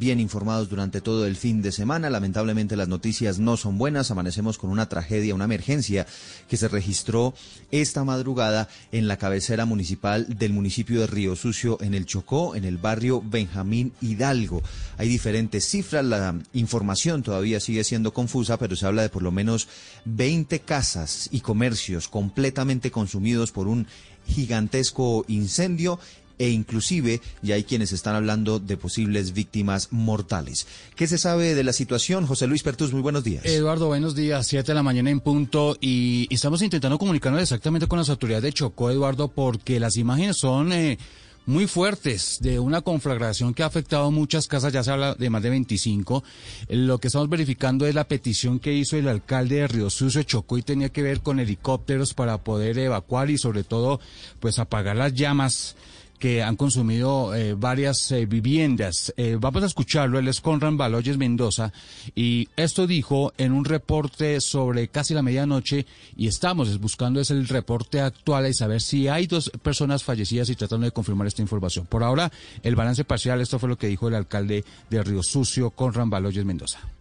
bien informados durante todo el fin de semana. Lamentablemente las noticias no son buenas. Amanecemos con una tragedia, una emergencia que se registró esta madrugada en la cabecera municipal del municipio de Río Sucio, en el Chocó, en el barrio Benjamín Hidalgo. Hay diferentes cifras, la información todavía sigue siendo confusa, pero se habla de por lo menos 20 casas y comercios completamente consumidos por un gigantesco incendio e inclusive ya hay quienes están hablando de posibles víctimas mortales. ¿Qué se sabe de la situación? José Luis Pertus, muy buenos días. Eduardo, buenos días. Siete de la mañana en punto y estamos intentando comunicarnos exactamente con las autoridades de Chocó, Eduardo, porque las imágenes son... Eh, muy fuertes de una conflagración que ha afectado muchas casas, ya se habla de más de 25. Lo que estamos verificando es la petición que hizo el alcalde de Río Sucio Chocó y tenía que ver con helicópteros para poder evacuar y sobre todo pues apagar las llamas que han consumido eh, varias eh, viviendas. Eh, vamos a escucharlo, él es Conran Baloyes Mendoza y esto dijo en un reporte sobre casi la medianoche y estamos buscando es el reporte actual y saber si hay dos personas fallecidas y tratando de confirmar esta información. Por ahora, el balance parcial, esto fue lo que dijo el alcalde de Río Sucio, Conran Baloyes Mendoza.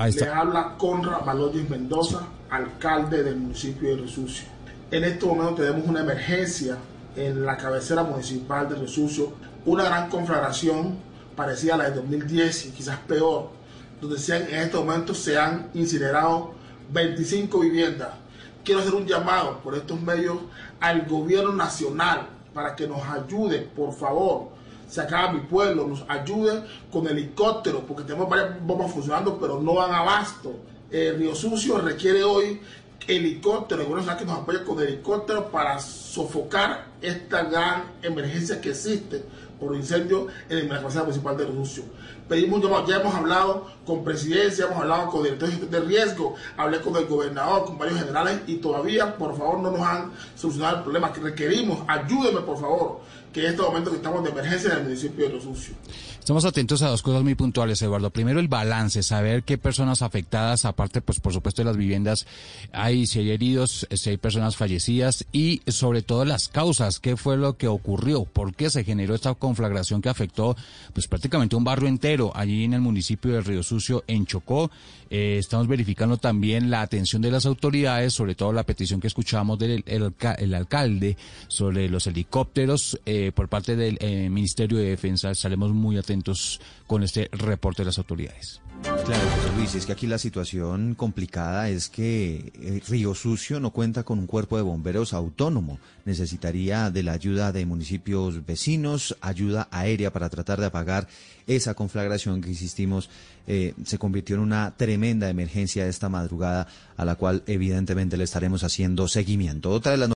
Le habla Conrad Baloyes Mendoza, alcalde del municipio de Resucio. En este momento tenemos una emergencia en la cabecera municipal de Resucio, una gran conflagración parecida a la de 2010 y quizás peor, donde en este momento se han incinerado 25 viviendas. Quiero hacer un llamado por estos medios al gobierno nacional para que nos ayude, por favor, se acaba mi pueblo, nos ayude con helicópteros, porque tenemos varias bombas funcionando, pero no van abasto. Eh, Río Sucio requiere hoy helicópteros, bueno, que nos apoye con helicópteros para sofocar esta gran emergencia que existe por incendio en la cabecera municipal de Río Pedimos, ya hemos hablado con presidencia, hemos hablado con directores de riesgo, hablé con el gobernador, con varios generales y todavía, por favor, no nos han solucionado el problema que requerimos. Ayúdenme, por favor que en este momento que estamos de emergencia en el municipio de Sucios. Estamos atentos a dos cosas muy puntuales, Eduardo. Primero, el balance, saber qué personas afectadas, aparte, pues por supuesto, de las viviendas, hay, si hay heridos, si hay personas fallecidas y sobre todo las causas, qué fue lo que ocurrió, por qué se generó esta conflagración que afectó, pues prácticamente un barrio entero allí en el municipio de Río Sucio, en Chocó. Eh, estamos verificando también la atención de las autoridades, sobre todo la petición que escuchamos del el, alcalde sobre los helicópteros eh, por parte del eh, Ministerio de Defensa. Estaremos muy atentos con este reporte de las autoridades. Claro, Luis, es que aquí la situación complicada es que Río Sucio no cuenta con un cuerpo de bomberos autónomo. Necesitaría de la ayuda de municipios vecinos, ayuda aérea para tratar de apagar esa conflagración que, insistimos, se convirtió en una tremenda emergencia esta madrugada a la cual evidentemente le estaremos haciendo seguimiento. Otra de las